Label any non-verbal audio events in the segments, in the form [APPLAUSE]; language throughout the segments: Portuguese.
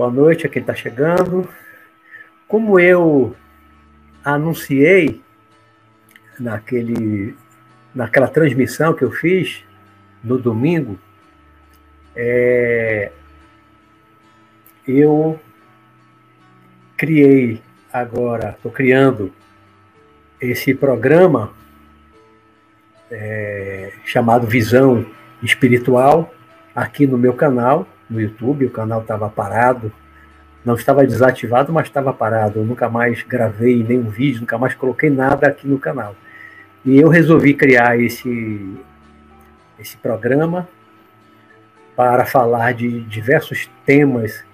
Boa noite a quem está chegando. Como eu anunciei naquele, naquela transmissão que eu fiz no domingo, é, eu criei agora, estou criando esse programa é, chamado Visão Espiritual aqui no meu canal, no YouTube. O canal estava parado, não estava desativado, mas estava parado. Eu nunca mais gravei nenhum vídeo, nunca mais coloquei nada aqui no canal. E eu resolvi criar esse, esse programa para falar de diversos temas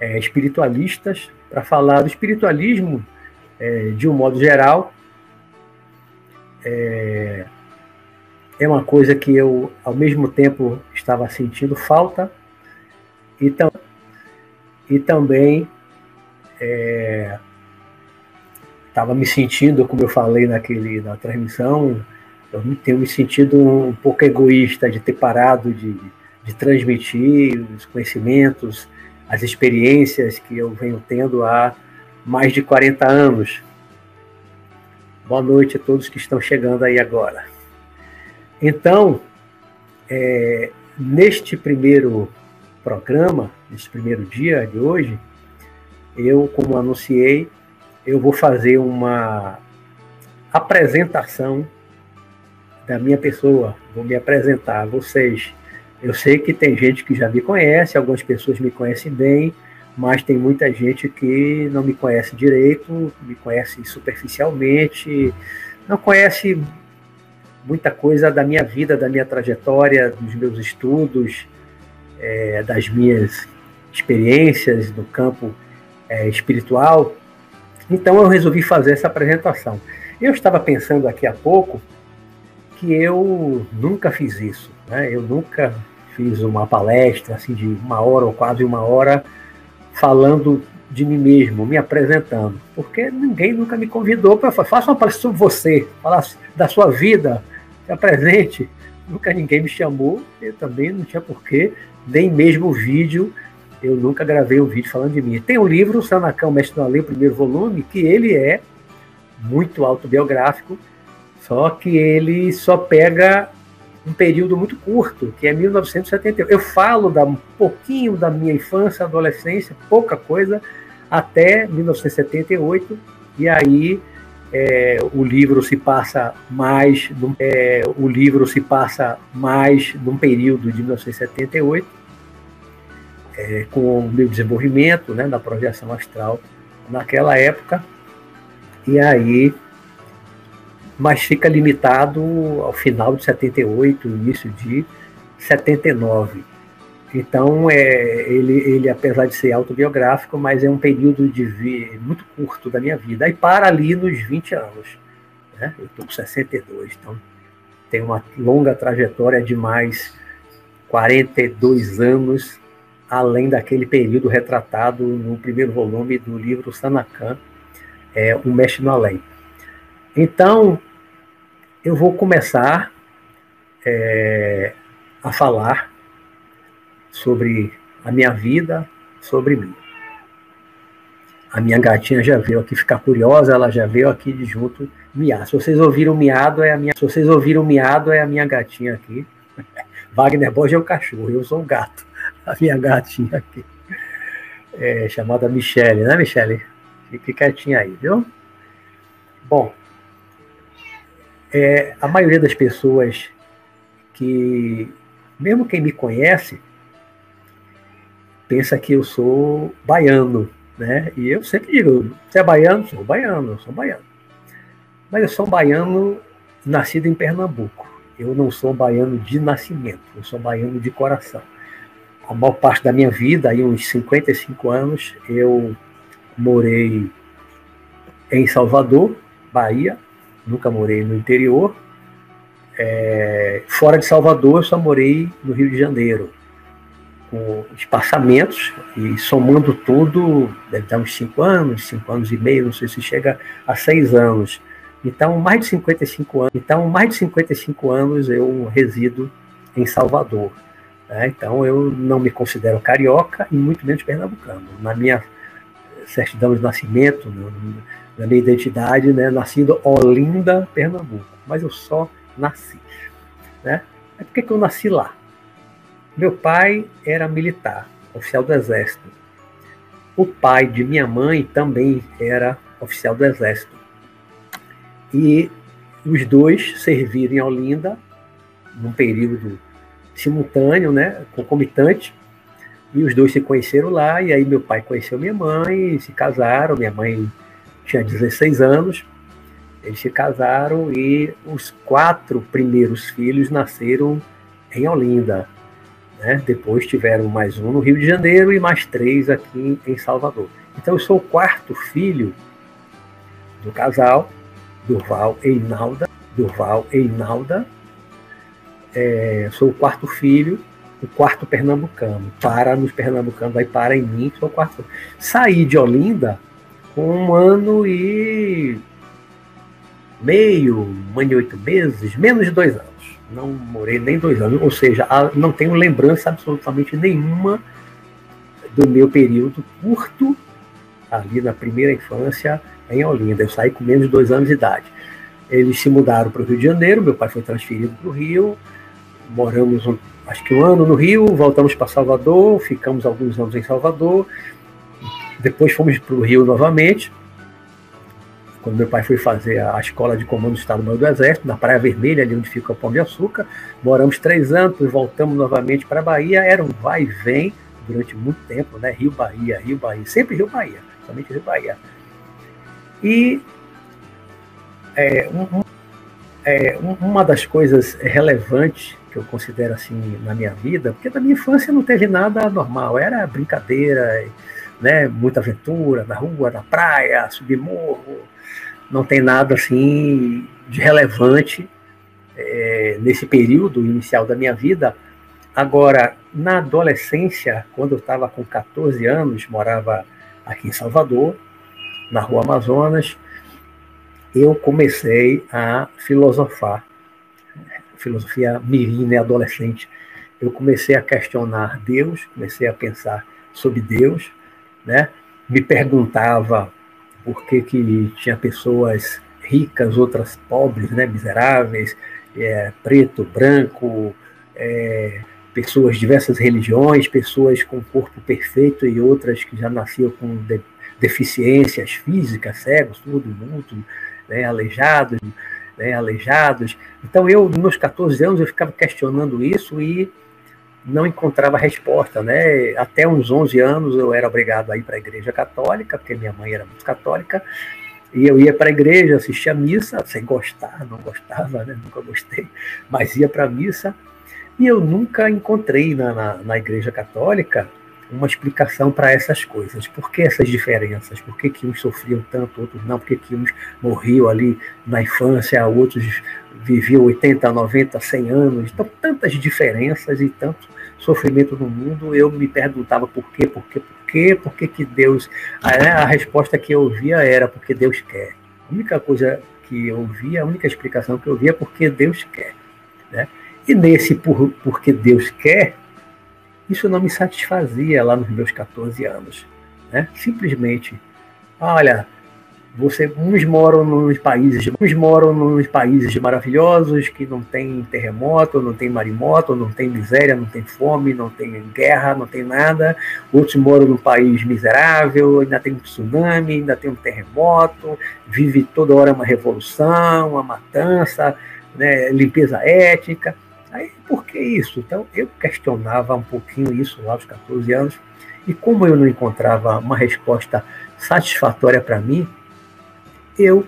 é, espiritualistas, para falar do espiritualismo é, de um modo geral. É, é uma coisa que eu, ao mesmo tempo, estava sentindo falta e, tam, e também estava é, me sentindo, como eu falei naquele, na transmissão, eu tenho me sentido um, um pouco egoísta de ter parado de, de transmitir os conhecimentos, as experiências que eu venho tendo há mais de 40 anos. Boa noite a todos que estão chegando aí agora. Então, é, neste primeiro programa, neste primeiro dia de hoje, eu, como anunciei, eu vou fazer uma apresentação da minha pessoa, vou me apresentar a vocês. Eu sei que tem gente que já me conhece, algumas pessoas me conhecem bem, mas tem muita gente que não me conhece direito, me conhece superficialmente, não conhece muita coisa da minha vida, da minha trajetória, dos meus estudos, é, das minhas experiências no campo é, espiritual. Então eu resolvi fazer essa apresentação. Eu estava pensando aqui há pouco que eu nunca fiz isso, né? Eu nunca fiz uma palestra assim de uma hora ou quase uma hora falando de mim mesmo, me apresentando, porque ninguém nunca me convidou para faça uma palestra sobre você, falar da sua vida, se apresente. Nunca ninguém me chamou, eu também não tinha porquê, nem mesmo vídeo, eu nunca gravei um vídeo falando de mim. Tem um livro, Sanacão Mestre do Além, o primeiro volume, que ele é muito autobiográfico, só que ele só pega um período muito curto, que é 1971. Eu falo da, um pouquinho da minha infância, adolescência, pouca coisa, até 1978, e aí é, o livro se passa mais, num, é, o livro se passa mais num período de 1978, é, com o meu desenvolvimento né, na projeção astral naquela época, e aí mas fica limitado ao final de 78, início de 79. Então, é, ele, ele, apesar de ser autobiográfico, mas é um período de muito curto da minha vida. Aí para ali nos 20 anos. Né? Eu estou com 62, então tem uma longa trajetória de mais 42 anos, além daquele período retratado no primeiro volume do livro Sanakan, é, O Mestre no Além. Então, eu vou começar é, a falar sobre a minha vida, sobre mim. A minha gatinha já veio aqui ficar curiosa, ela já veio aqui de junto miar. Se vocês ouviram miado, é a minha. Se vocês ouviram miado, é a minha gatinha aqui. [LAUGHS] Wagner Borges é o cachorro, eu sou o gato. A minha gatinha aqui. É, chamada Michele, né, Michele? Fique quietinha aí, viu? Bom, é, a maioria das pessoas que, mesmo quem me conhece, pensa que eu sou baiano, né? E eu sempre digo, você é baiano? Sou baiano, sou baiano. Mas eu sou um baiano nascido em Pernambuco. Eu não sou baiano de nascimento, eu sou baiano de coração. A maior parte da minha vida, aí uns 55 anos, eu morei em Salvador, Bahia, nunca morei no interior. É, fora de Salvador, eu só morei no Rio de Janeiro, com espaçamentos, e somando tudo, deve dar uns 5 anos, 5 anos e meio, não sei se chega a 6 anos. Então, mais de 55 anos, então, mais de 55 anos eu resido em Salvador. Né? Então eu não me considero carioca e muito menos pernambucano. Na minha certidão de nascimento, na minha identidade, né, nascido Olinda, Pernambuco. Mas eu só nasci. Né? É porque que eu nasci lá. Meu pai era militar, oficial do Exército. O pai de minha mãe também era oficial do Exército. E os dois serviram em Olinda num período simultâneo, né, concomitante, e os dois se conheceram lá, e aí meu pai conheceu minha mãe, se casaram, minha mãe tinha 16 anos, eles se casaram e os quatro primeiros filhos nasceram em Olinda. Né? Depois tiveram mais um no Rio de Janeiro e mais três aqui em Salvador. Então eu sou o quarto filho do casal, Durval e Inalda. Durval e Inalda. É, sou o quarto filho, o quarto pernambucano. Para nos pernambucanos, aí para em mim, sou o quarto. Saí de Olinda com um ano e meio, um ano e oito meses, menos de dois anos. Não morei nem dois anos, ou seja, não tenho lembrança absolutamente nenhuma do meu período curto ali na primeira infância em Olinda. Eu saí com menos de dois anos de idade. Eles se mudaram para o Rio de Janeiro, meu pai foi transferido para o Rio, moramos um, acho que um ano no Rio, voltamos para Salvador, ficamos alguns anos em Salvador, depois fomos para o Rio novamente, quando meu pai foi fazer a escola de comando do Estado-Maior do Exército, na Praia Vermelha, ali onde fica o Pão de Açúcar, moramos três anos, voltamos novamente para a Bahia, era um vai e vem durante muito tempo, né? Rio Bahia, Rio Bahia, sempre Rio Bahia, somente Rio Bahia. E é, um, é, uma das coisas relevantes que eu considero assim na minha vida, porque na minha infância não teve nada normal, era brincadeira, né, muita aventura na rua, na praia, subir morro, não tem nada assim de relevante é, nesse período inicial da minha vida. Agora, na adolescência, quando eu estava com 14 anos, morava aqui em Salvador, na Rua Amazonas, eu comecei a filosofar filosofia mirim, né, adolescente, eu comecei a questionar Deus, comecei a pensar sobre Deus, né? Me perguntava por que, que tinha pessoas ricas, outras pobres, né, miseráveis, é, preto, branco, é, pessoas de diversas religiões, pessoas com corpo perfeito e outras que já nasciam com de, deficiências físicas, cegos, tudo, muito, né, aleijado né, aleijados. Então eu, nos meus 14 anos, eu ficava questionando isso e não encontrava resposta, né? Até uns 11 anos eu era obrigado a ir para a igreja católica, porque minha mãe era muito católica, e eu ia para a igreja, assistia a missa, sem gostar, não gostava, né? Nunca gostei, mas ia para a missa, e eu nunca encontrei na, na, na igreja católica uma explicação para essas coisas. Por que essas diferenças? Por que, que uns sofriam tanto, outros não? Por que, que uns morriam ali na infância, outros viviam 80, 90, 100 anos? Então, tantas diferenças e tanto sofrimento no mundo, eu me perguntava por quê, por quê, por quê, por que, que Deus. A, a resposta que eu ouvia era porque Deus quer. A única coisa que eu ouvia, a única explicação que eu ouvia é porque Deus quer. Né? E nesse por, porque Deus quer, isso não me satisfazia lá nos meus 14 anos. Né? Simplesmente, olha, você, uns moram nos países, uns moram nos países maravilhosos que não tem terremoto, não tem marimoto, não tem miséria, não tem fome, não tem guerra, não tem nada. Outros moram num país miserável, ainda tem um tsunami, ainda tem um terremoto, vive toda hora uma revolução, uma matança, né, limpeza étnica. Aí, por que isso? Então, eu questionava um pouquinho isso lá aos 14 anos, e como eu não encontrava uma resposta satisfatória para mim, eu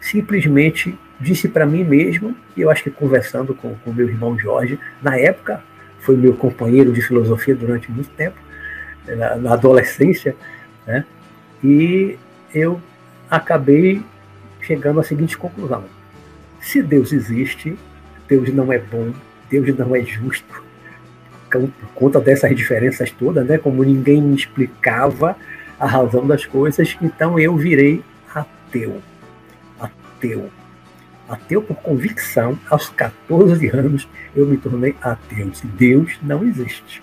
simplesmente disse para mim mesmo, e eu acho que conversando com o meu irmão Jorge, na época, foi meu companheiro de filosofia durante muito tempo, na, na adolescência, né? e eu acabei chegando à seguinte conclusão: se Deus existe, Deus não é bom, Deus não é justo. Por conta dessas diferenças todas, né, como ninguém me explicava a razão das coisas, então eu virei ateu. Ateu. ateu por convicção, aos 14 anos eu me tornei ateu. Deus não existe.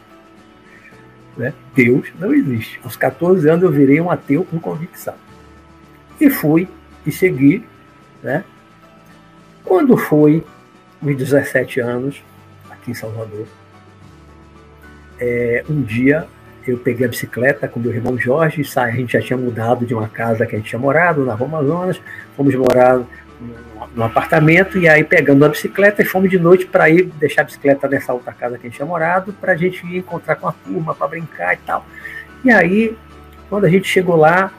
Né? Deus não existe. Aos 14 anos eu virei um ateu por convicção. E fui e segui. Né? Quando foi uns 17 anos, aqui em Salvador, é, um dia eu peguei a bicicleta com meu irmão Jorge, a gente já tinha mudado de uma casa que a gente tinha morado na Roma Amazonas, fomos morar no apartamento e aí pegando a bicicleta e fomos de noite para ir deixar a bicicleta nessa outra casa que a gente tinha morado para a gente ir encontrar com a turma para brincar e tal. E aí, quando a gente chegou lá,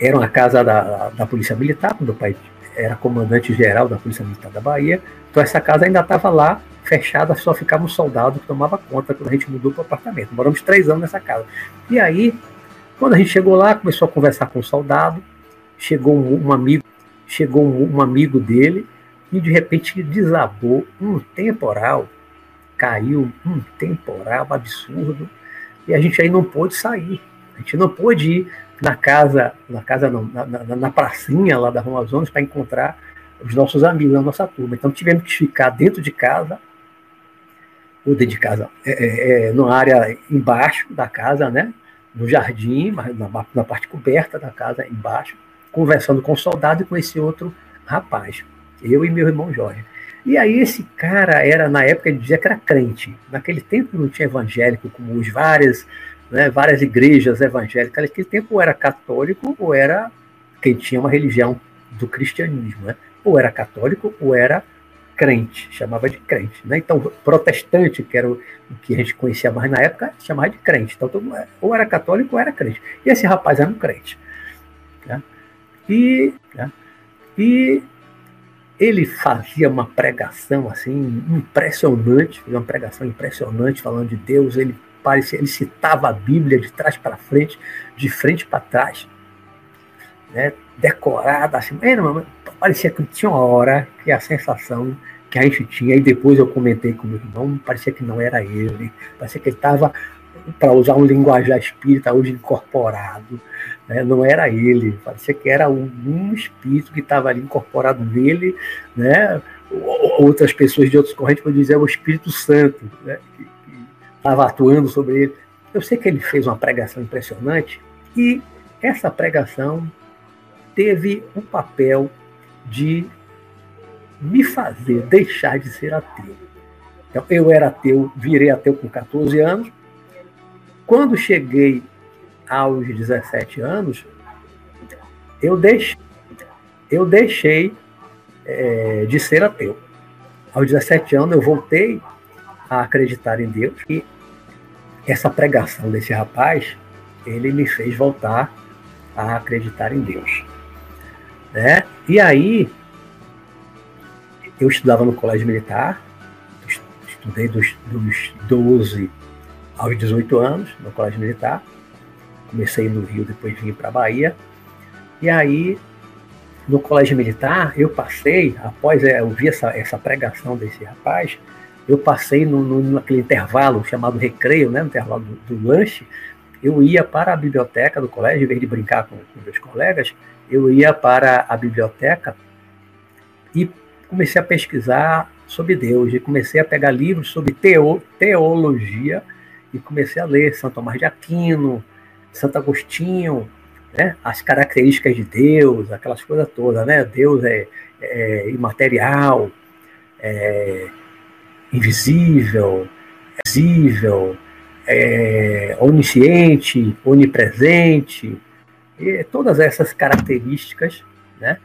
era uma casa da, da Polícia Militar, meu pai era comandante geral da Polícia Militar da Bahia, então essa casa ainda estava lá, fechada, só ficava um soldado que tomava conta quando a gente mudou para o apartamento. Moramos três anos nessa casa. E aí, quando a gente chegou lá, começou a conversar com o soldado, chegou um, amigo chegou um, amigo dele e de repente desabou um temporal, caiu um temporal absurdo e a gente aí não pôde sair. A gente não pôde ir na casa, na casa não, na, na, na pracinha lá da Roma Amazonas para encontrar os nossos amigos, a nossa turma. Então tivemos que ficar dentro de casa, ou dentro de casa, é, é, é, numa área embaixo da casa, né? No jardim, na, na parte coberta da casa embaixo, conversando com o soldado e com esse outro rapaz, eu e meu irmão Jorge. E aí esse cara era, na época, ele dizia que era crente. Naquele tempo não tinha evangélico, como os várias, né, várias igrejas evangélicas. Naquele tempo ou era católico ou era quem tinha uma religião do cristianismo. Né? Ou era católico ou era crente, chamava de crente. Né? Então, protestante, que era o, que a gente conhecia mais na época, chamava de crente. Então, todo, ou era católico ou era crente. E esse rapaz era um crente. Né? E, né, e ele fazia uma pregação assim impressionante, uma pregação impressionante falando de Deus. Ele parecia, ele citava a Bíblia de trás para frente, de frente para trás, né, decorada assim. Era uma, parecia que tinha uma hora que a sensação que a gente tinha, e depois eu comentei com meu irmão, parecia que não era ele, parecia que ele estava, para usar um linguajar espírita hoje incorporado, né? Não era ele, parecia que era um, um espírito que estava ali incorporado nele, né? outras pessoas de outras correntes podem dizer é o Espírito Santo, né? que estava atuando sobre ele. Eu sei que ele fez uma pregação impressionante e essa pregação teve um papel de me fazer deixar de ser ateu. Então, eu era ateu, virei ateu com 14 anos. Quando cheguei aos 17 anos, eu deixei, eu deixei é, de ser ateu. Aos 17 anos, eu voltei a acreditar em Deus e essa pregação desse rapaz, ele me fez voltar a acreditar em Deus. Né? E aí, eu estudava no colégio militar, estudei dos, dos 12 aos 18 anos no colégio militar, comecei no Rio, depois vim para a Bahia. E aí, no colégio militar, eu passei, após é, eu vi essa, essa pregação desse rapaz, eu passei no, no, naquele intervalo chamado recreio, né, no intervalo do, do, lanche, eu ia para a biblioteca do colégio, em vez de brincar com, com meus colegas, eu ia para a biblioteca e comecei a pesquisar sobre Deus, e comecei a pegar livros sobre teo, teologia, e comecei a ler São Tomás de Aquino, Santo Agostinho, né? as características de Deus, aquelas coisas todas, né? Deus é, é imaterial, é invisível, é visível, é onisciente, onipresente, e todas essas características né,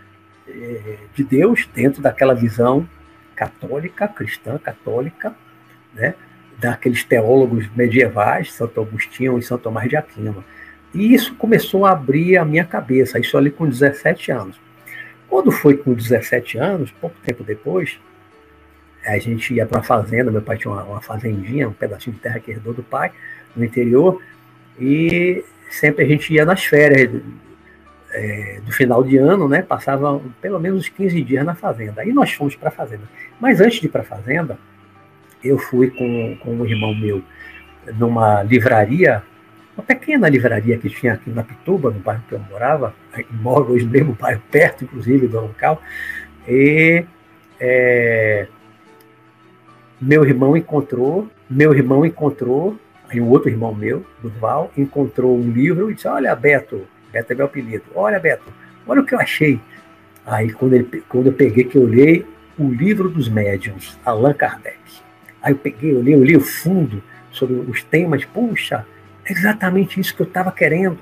é, de Deus dentro daquela visão católica, cristã, católica, né, daqueles teólogos medievais, Santo Agostinho e Santo Tomás de Aquino. E isso começou a abrir a minha cabeça, isso ali com 17 anos. Quando foi com 17 anos, pouco tempo depois, a gente ia para uma fazenda, meu pai tinha uma, uma, fazendinha, um pedacinho de terra que herdou do pai, no interior, e sempre a gente ia nas férias é, do final de ano, né? Passava pelo menos 15 dias na fazenda. Aí nós fomos para a fazenda. Mas antes de ir para a fazenda, eu fui com, com um irmão meu numa livraria uma pequena livraria que tinha aqui na Pituba, no bairro que eu morava, moro hoje mesmo bairro, perto, inclusive, do local, E é, meu irmão encontrou, meu irmão encontrou, um outro irmão meu, Durval, encontrou um livro e disse: Olha, Beto, Beto é meu apelido, olha, Beto, olha o que eu achei. Aí, quando, ele, quando eu peguei, que eu olhei o livro dos médiuns, Allan Kardec. Aí eu peguei, olhei, olhei o fundo sobre os temas, puxa, é exatamente isso que eu estava querendo.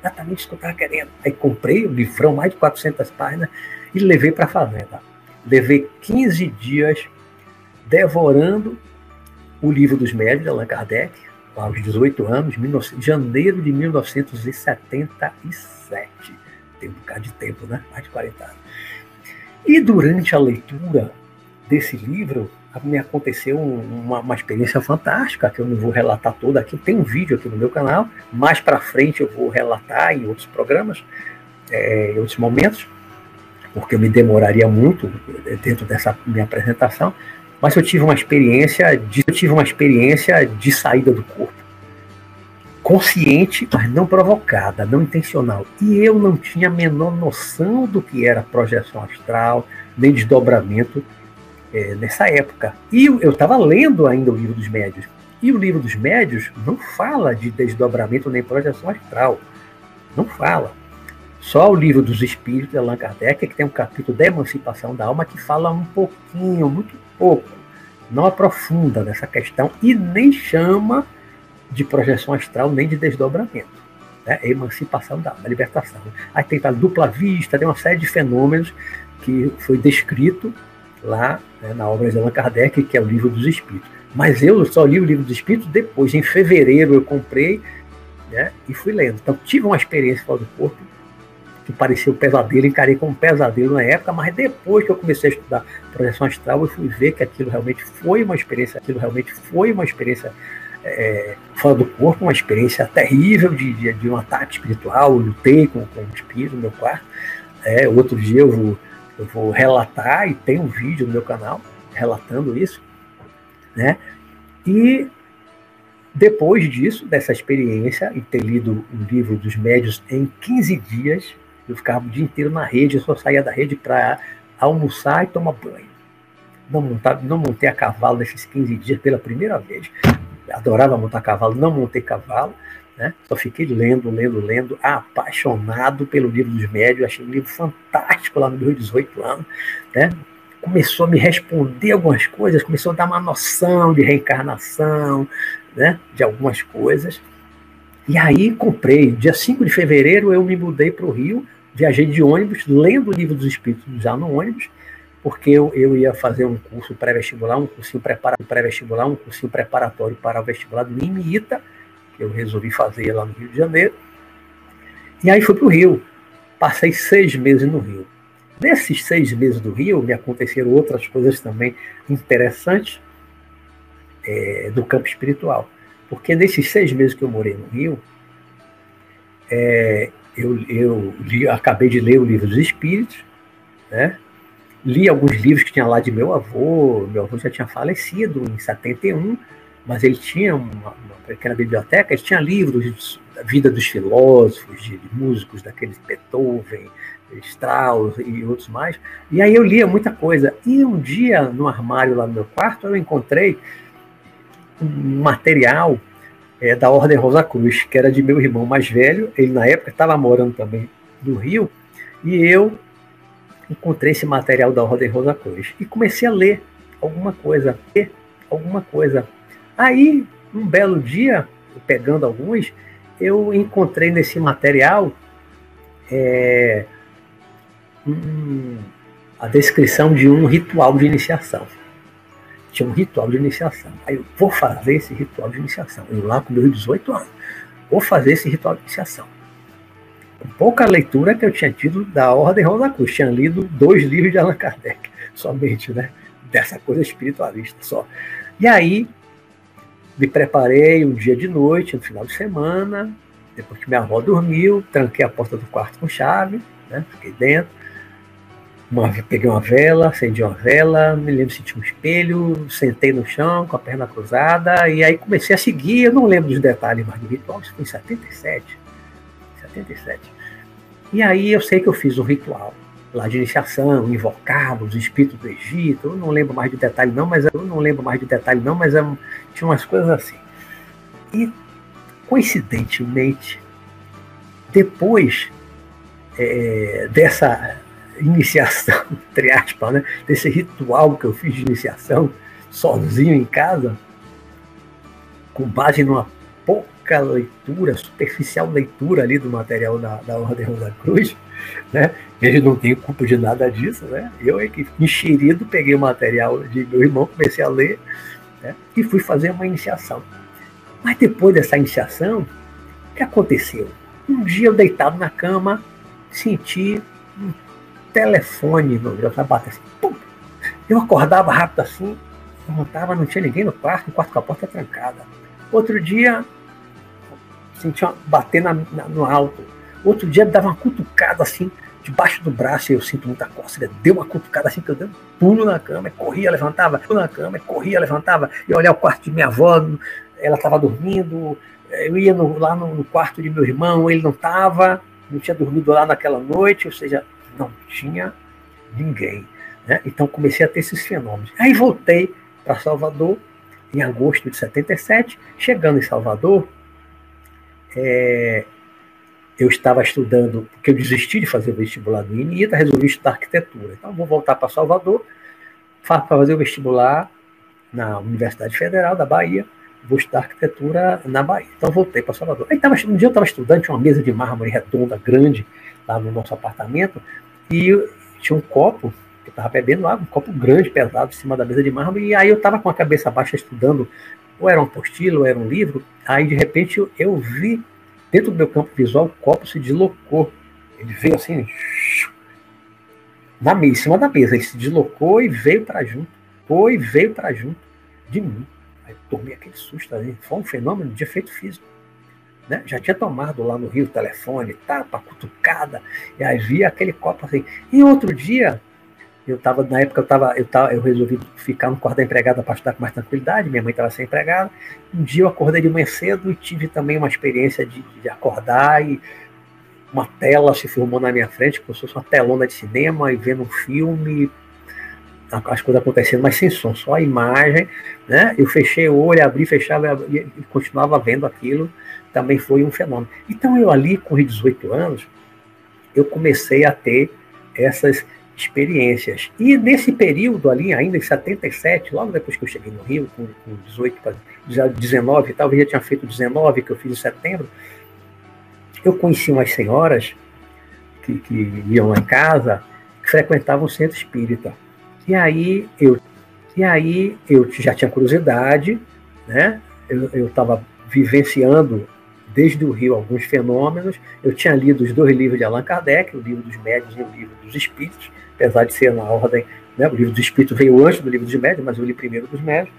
Exatamente isso que eu estava querendo. Aí comprei o livrão, mais de 400 páginas, e levei para a fazenda. Levei 15 dias devorando o livro dos médios Allan Kardec, aos 18 anos, 19, janeiro de 1977. Tem um bocado de tempo, né? Mais de 40 anos. E durante a leitura desse livro, me aconteceu uma, uma, experiência fantástica, que eu não vou relatar toda aqui. Tem um vídeo aqui no meu canal. Mais para frente eu vou relatar em outros programas, é, em outros momentos, porque eu me demoraria muito dentro dessa minha apresentação. Mas eu tive uma experiência de, eu tive uma experiência de saída do corpo. Consciente, mas não provocada, não intencional. E eu não tinha a menor noção do que era projeção astral, nem desdobramento é, nessa época. E eu estava lendo ainda o livro dos médios. E o livro dos médios não fala de desdobramento nem projeção astral. Não fala. Só o livro dos Espíritos de Allan Kardec, que tem um capítulo da emancipação da alma, que fala um pouquinho, muito pouco, não aprofunda nessa questão e nem chama de projeção astral, nem de desdobramento. Né? É emancipação da alma, libertação. Aí tem a dupla vista, tem uma série de fenômenos que foi descrito lá né, na obra de Allan Kardec, que é o livro dos Espíritos. Mas eu só li o livro dos Espíritos depois, em fevereiro eu comprei né, e fui lendo. Então tive uma experiência fora do corpo que parecia um pesadelo, encarei como um pesadelo na época, mas depois que eu comecei a estudar projeção astral, eu fui ver que aquilo realmente foi uma experiência, aquilo realmente foi uma experiência é, fora do corpo, uma experiência terrível de, de, de um ataque espiritual, eu lutei com, com o espírito no meu quarto. É, outro dia eu vou, eu vou relatar, e tem um vídeo no meu canal relatando isso, né? E depois disso, dessa experiência, e ter lido o livro dos médios em 15 dias, eu ficava o dia inteiro na rede, eu só saía da rede para almoçar e tomar banho. Não, montava, não montei a cavalo nesses 15 dias pela primeira vez. Adorava montar cavalo, não montei cavalo. Né? Só fiquei lendo, lendo, lendo, apaixonado pelo livro dos médios. Achei um livro fantástico lá no meu 18 anos. Né? Começou a me responder algumas coisas, começou a dar uma noção de reencarnação, né? de algumas coisas. E aí comprei. Dia 5 de fevereiro eu me mudei para o Rio, viajei de ônibus, lendo o livro dos Espíritos já no ônibus, porque eu, eu ia fazer um curso pré-vestibular, um cursinho pré-vestibular, um cursinho preparatório para o vestibular do IMITA, que eu resolvi fazer lá no Rio de Janeiro. E aí fui para o Rio. Passei seis meses no Rio. Nesses seis meses do Rio, me aconteceram outras coisas também interessantes é, do campo espiritual. Porque nesses seis meses que eu morei no Rio, é, eu, eu li, acabei de ler o livro dos Espíritos, né? li alguns livros que tinha lá de meu avô, meu avô já tinha falecido em 71, mas ele tinha uma, uma pequena biblioteca, ele tinha livros da vida dos filósofos, de, de músicos, daqueles Beethoven, Strauss e outros mais, e aí eu lia muita coisa. E um dia, no armário lá no meu quarto, eu encontrei um material é, da Ordem Rosa Cruz, que era de meu irmão mais velho. Ele, na época, estava morando também no Rio, e eu encontrei esse material da Ordem Rosa Cruz e comecei a ler alguma coisa, ler alguma coisa. Aí, um belo dia, pegando alguns, eu encontrei nesse material é, um, a descrição de um ritual de iniciação tinha um ritual de iniciação. Aí eu vou fazer esse ritual de iniciação. Eu lá com meus 18 anos, vou fazer esse ritual de iniciação. Com pouca leitura que eu tinha tido da Ordem Rosa Cruz. Tinha lido dois livros de Allan Kardec, [LAUGHS] somente, né? Dessa coisa espiritualista só. E aí, me preparei um dia de noite, no final de semana, depois que minha avó dormiu, tranquei a porta do quarto com chave, né? Fiquei dentro uma, peguei uma vela, acendi uma vela, me lembro se tinha um espelho, sentei no chão com a perna cruzada e aí comecei a seguir. Eu não lembro dos detalhes mais do ritual, isso foi em 77. 77. E aí eu sei que eu fiz um ritual. lá de iniciação, invocava os espíritos do Egito, eu não lembro mais de detalhe não, mas eu não lembro mais de detalhe não, mas eu, tinha umas coisas assim. E coincidentemente, depois é, dessa iniciação, [LAUGHS] entre aspas, né, desse ritual que eu fiz de iniciação sozinho em casa, com base numa pouca leitura, superficial leitura ali do material da, da Ordem Rosa Cruz, né? Ele não tem culpa de nada disso, né? Eu é que enxerido peguei o material de meu irmão, comecei a ler né? e fui fazer uma iniciação. Mas depois dessa iniciação, o que aconteceu? Um dia eu deitado na cama, senti um telefone meu sapato assim, pum! Eu acordava rápido assim, levantava, não tinha ninguém no quarto, o quarto com a porta trancada. Outro dia, senti uma, bater na, na, no alto. Outro dia, dava uma cutucada assim, debaixo do braço, e eu sinto muita cócega. Deu uma cutucada assim, que eu dei um pulo na cama, corria, levantava, pulo na cama, corria, levantava, e olhar o quarto de minha avó, ela estava dormindo, eu ia no, lá no, no, quarto de meu irmão, ele não estava, não tinha dormido lá naquela noite, ou seja, não tinha ninguém. Né? Então comecei a ter esses fenômenos. Aí voltei para Salvador em agosto de 77. Chegando em Salvador, é, eu estava estudando, porque eu desisti de fazer o vestibular do INITA, resolvi estudar arquitetura. Então vou voltar para Salvador para fazer o vestibular na Universidade Federal da Bahia vou estudar arquitetura na Bahia. Então voltei para Salvador. Aí tava, um dia eu estava estudando, tinha uma mesa de mármore redonda, grande, lá no nosso apartamento, e tinha um copo, que eu estava bebendo água, um copo grande, pesado, em cima da mesa de mármore, e aí eu estava com a cabeça baixa estudando, ou era um apostilo, ou era um livro, aí de repente eu, eu vi, dentro do meu campo visual, o copo se deslocou. Ele veio assim, na mesa, em cima da mesa, ele se deslocou e veio para junto, foi e veio para junto de mim. Aí tomei aquele susto ali. Foi um fenômeno de efeito físico. Né? Já tinha tomado lá no Rio telefone, tapa, cutucada, e aí via aquele copo assim. E outro dia, eu estava, na época eu tava, eu tava, eu resolvi ficar no quarto da empregada para estudar com mais tranquilidade, minha mãe estava sem empregada. Um dia eu acordei de manhã cedo e tive também uma experiência de, de acordar e uma tela se filmou na minha frente, como se fosse uma telona de cinema e vendo um filme, as coisas acontecendo, mas sem som, só a imagem, né? Eu fechei o olho, abri, fechava e continuava vendo aquilo, também foi um fenômeno. Então eu ali, com 18 anos, eu comecei a ter essas experiências. E nesse período ali, ainda em 77, logo depois que eu cheguei no Rio, com, com 18 para 19, talvez já tinha feito 19, que eu fiz em setembro, eu conheci umas senhoras que, que iam lá em casa, que frequentavam o centro espírita. E aí eu, e aí eu já tinha curiosidade, né? Eu estava vivenciando desde o Rio alguns fenômenos. Eu tinha lido os dois livros de Allan Kardec, o livro dos médios e o livro dos espíritos, apesar de ser na ordem, né? O livro dos espíritos veio antes do livro dos médios, mas eu li primeiro dos médios.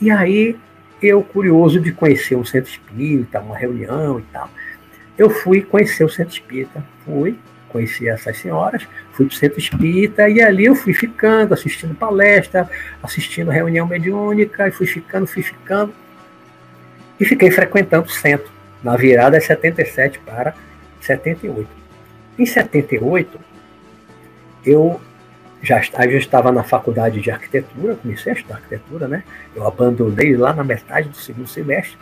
E aí eu curioso de conhecer um centro espírita, uma reunião e tal. Eu fui conhecer o centro espírita, fui, conheci essas senhoras, fui para o centro espírita e ali eu fui ficando, assistindo palestra, assistindo reunião mediúnica, e fui ficando, fui ficando. E fiquei frequentando o centro, na virada de 77 para 78. Em 78, eu já, já estava na faculdade de arquitetura, comecei a estudar arquitetura, né? Eu abandonei lá na metade do segundo semestre,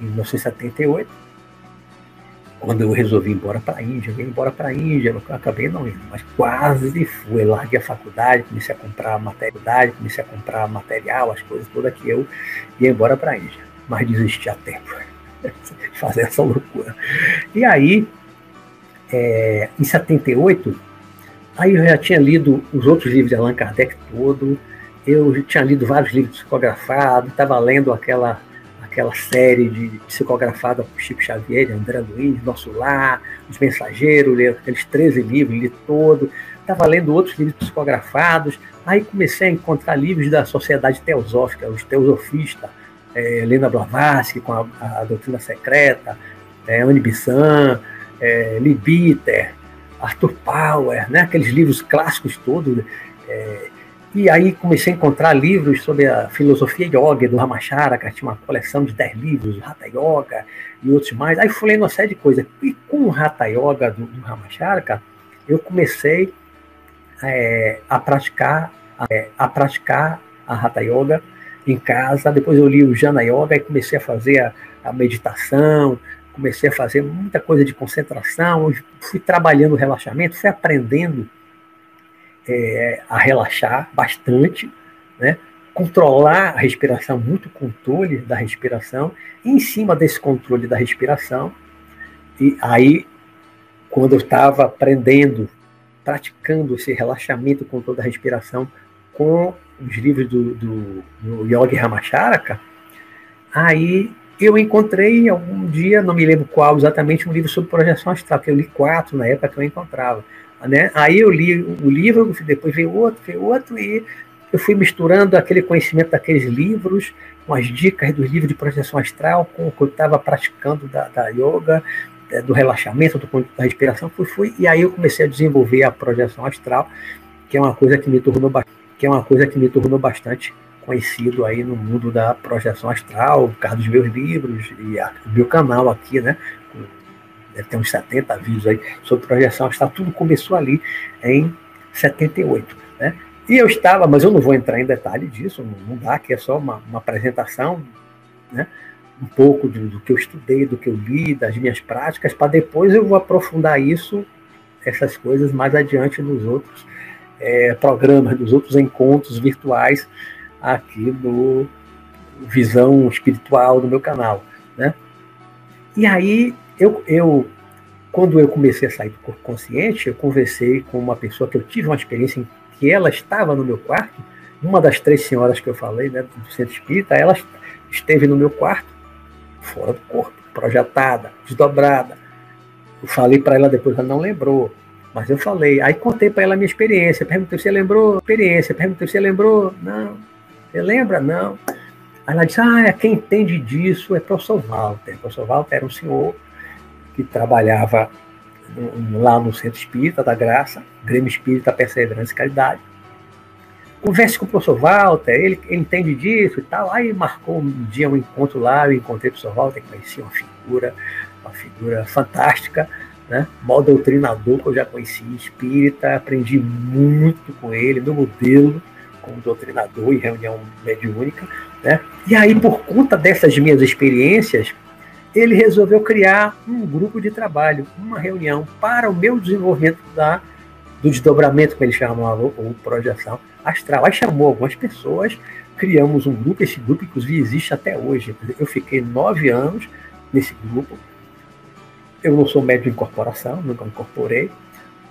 em 1978 quando eu resolvi ir embora para a Índia, eu ia embora para a Índia, eu acabei não indo, mas quase fui. Larguei a faculdade, comecei a comprar material, comecei a comprar material, as coisas todas que eu ia embora para a Índia. Mas desisti a tempo [LAUGHS] fazer essa loucura. E aí, é, em 78, aí eu já tinha lido os outros livros de Allan Kardec todo, eu tinha lido vários livros psicografados, estava lendo aquela aquela série de psicografada por Chico Xavier, André Luiz, Nosso Lar, Os Mensageiros, li aqueles 13 livros, li todo. Estava lendo outros livros psicografados. Aí comecei a encontrar livros da Sociedade Teosófica, os Teosofistas, é, Helena Blavatsky com a, a Doutrina Secreta, é, é, Libiter, Arthur Power, né? aqueles livros clássicos todos. É, e aí comecei a encontrar livros sobre a filosofia yoga do Ramacharaka, tinha uma coleção de 10 livros, Hatha Yoga e outros mais. Aí fui lendo uma série de coisas. E com o Hatha Yoga do, do Ramacharaka, eu comecei é, a praticar é, a praticar a Hatha Yoga em casa. Depois eu li o Jana Yoga e comecei a fazer a, a meditação, comecei a fazer muita coisa de concentração, fui trabalhando o relaxamento, fui aprendendo é, a relaxar bastante, né? controlar a respiração, muito controle da respiração, e em cima desse controle da respiração, e aí, quando eu estava aprendendo, praticando esse relaxamento, controle da respiração com os livros do, do, do Yogi Ramacharaka, aí eu encontrei algum dia, não me lembro qual exatamente, um livro sobre projeção astral, que eu li quatro na época que eu encontrava. Né? Aí eu li o livro, depois veio outro, veio outro, e eu fui misturando aquele conhecimento daqueles livros, com as dicas dos livros de projeção astral, com o que eu estava praticando da, da yoga, é, do relaxamento, do, da respiração, fui, fui, e aí eu comecei a desenvolver a projeção astral, que é uma coisa que me tornou, que é uma coisa que me tornou bastante conhecido aí no mundo da projeção astral, por causa dos meus livros e a, o meu canal aqui, né? Deve ter uns 70 vídeos aí sobre projeção astral. Tudo começou ali em 78, né? E eu estava, mas eu não vou entrar em detalhe disso, não, dá, que é só uma, uma apresentação, né? Um pouco do, do, que eu estudei, do que eu li, das minhas práticas, para depois eu vou aprofundar isso, essas coisas mais adiante nos outros é, programas, dos outros encontros virtuais aqui no Visão Espiritual do meu canal. Né? E aí, eu, eu, quando eu comecei a sair do corpo consciente, eu conversei com uma pessoa que eu tive uma experiência em que ela estava no meu quarto, uma das três senhoras que eu falei, né, do centro espírita, ela esteve no meu quarto, fora do corpo, projetada, desdobrada. Eu falei para ela depois, ela não lembrou. Mas eu falei, aí contei para ela a minha experiência, perguntei você lembrou, experiência, perguntei você lembrou, não, você lembra? Não. Aí ela disse: Ah, quem entende disso é o professor Walter. O professor Walter era um senhor que trabalhava lá no Centro Espírita da Graça, Grêmio Espírita Perseverança e Caridade. Converse com o professor Walter, ele, ele, entende disso e tal. Aí marcou um dia um encontro lá, eu encontrei o professor Walter, conheci uma figura, uma figura fantástica, né? Mal doutrinador que eu já conheci, espírita, aprendi muito com ele, meu modelo como doutrinador em reunião mediúnica. Né? E aí, por conta dessas minhas experiências, ele resolveu criar um grupo de trabalho, uma reunião para o meu desenvolvimento da, do desdobramento, como ele chamava, ou projeção astral. Aí chamou algumas pessoas, criamos um grupo, esse grupo inclusive existe até hoje. Eu fiquei nove anos nesse grupo. Eu não sou médium de incorporação, nunca incorporei,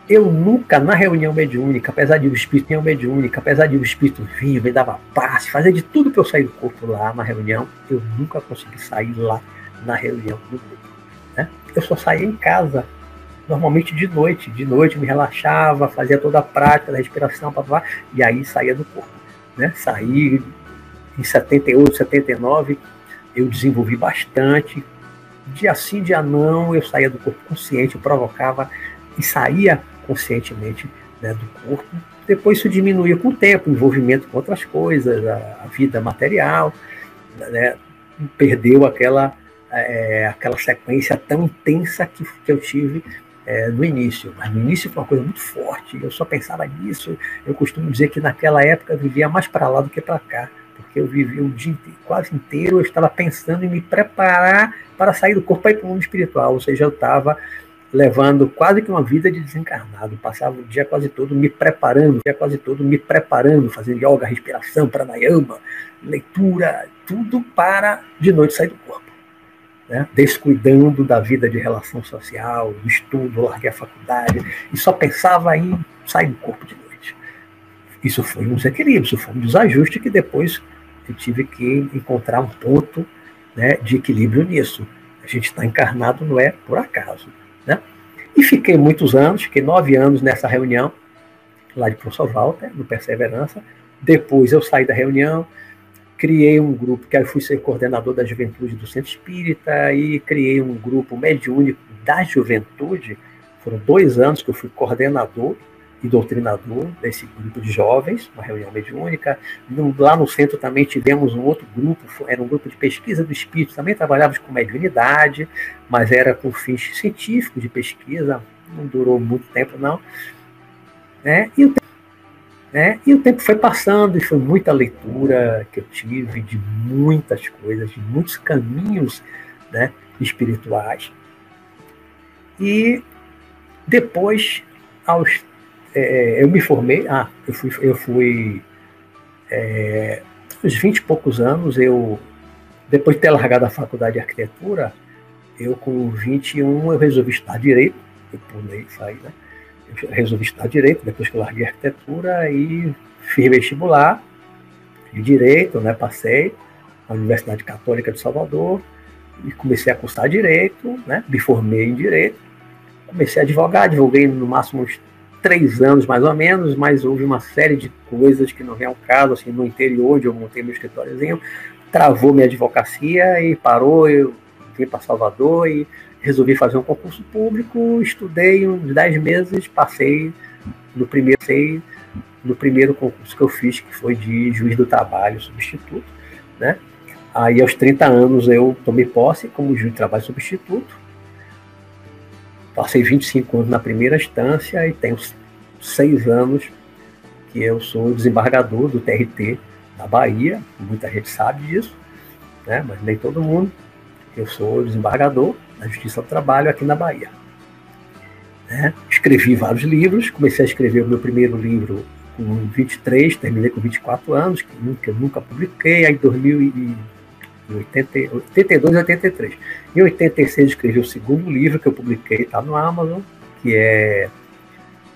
eu nunca, na reunião mediúnica, apesar de o espírito reunião mediúnica, apesar de o espírito vir, me dava paz, fazer de tudo que eu saí do corpo lá na reunião, eu nunca consegui sair lá na reunião do grupo. Né? Eu só saía em casa, normalmente de noite. De noite me relaxava, fazia toda a prática da respiração, blá, e aí saía do corpo. Né? Saí em 78, 79, eu desenvolvi bastante. Dia sim, dia não, eu saía do corpo consciente, eu provocava e saía conscientemente né, do corpo. Depois isso diminuía com o tempo, o envolvimento com outras coisas, a, a vida material, né, perdeu aquela, é, aquela sequência tão intensa que, que eu tive é, no início. Mas no início foi uma coisa muito forte, eu só pensava nisso. Eu costumo dizer que naquela época eu vivia mais para lá do que para cá, porque eu vivia o dia inteiro, quase inteiro, eu estava pensando em me preparar para sair do corpo para ir para o mundo espiritual, ou seja, eu estava levando quase que uma vida de desencarnado. Passava o dia quase todo me preparando, dia quase todo me preparando, fazendo yoga, respiração, pranayama, leitura, tudo para de noite sair do corpo. Né? Descuidando da vida de relação social, do estudo, larguei a faculdade e só pensava em sair do corpo de noite. Isso foi um desequilíbrio, isso foi um desajuste que depois eu tive que encontrar um ponto né, de equilíbrio nisso. A gente está encarnado não é por acaso. Né? E fiquei muitos anos, fiquei nove anos nessa reunião, lá de Professor Walter, no Perseverança. Depois eu saí da reunião, criei um grupo, que aí fui ser coordenador da juventude do Centro Espírita, e criei um grupo mediúnico da juventude. Foram dois anos que eu fui coordenador e doutrinador desse grupo de jovens, uma reunião mediúnica. Lá no centro também tivemos um outro grupo, era um grupo de pesquisa do espírito, também trabalhávamos com mediunidade, mas era com fins científicos de pesquisa, não durou muito tempo não. Né? E, Né? E o tempo foi passando e foi muita leitura que eu tive de muitas coisas, de muitos caminhos né, espirituais. E depois, aos, é, eu me formei, ah, eu fui, eu fui é, aos 20 e poucos anos, eu, depois de ter largado a faculdade de arquitetura, eu com 21 eu resolvi estudar direito, eu pulei isso aí, né? Eu resolvi estudar direito depois que eu larguei a arquitetura e fiz vestibular de direito, né? Passei na Universidade Católica de Salvador e comecei a cursar direito, né? Me formei em direito, comecei a advogar, advoguei no máximo uns três anos mais ou menos, mas houve uma série de coisas que não vem ao caso, assim, no interior, onde eu montei meu escritóriozinho, travou minha advocacia e parou, eu vim para Salvador e resolvi fazer um concurso público, estudei uns dez meses, passei no primeiro, no primeiro concurso que eu fiz, que foi de juiz do trabalho substituto, né? Aí aos 30 anos eu tomei posse como juiz de trabalho substituto, Passei 25 anos na primeira instância e tenho seis anos que eu sou desembargador do TRT da Bahia. Muita gente sabe disso, né? mas nem todo mundo. Eu sou desembargador da Justiça do Trabalho aqui na Bahia. Né? Escrevi vários livros, comecei a escrever o meu primeiro livro com 23, terminei com 24 anos, que nunca, nunca publiquei, aí em 2000 em 80, 82 e 83. Em 86 escrevi o segundo livro que eu publiquei, está no Amazon, que é,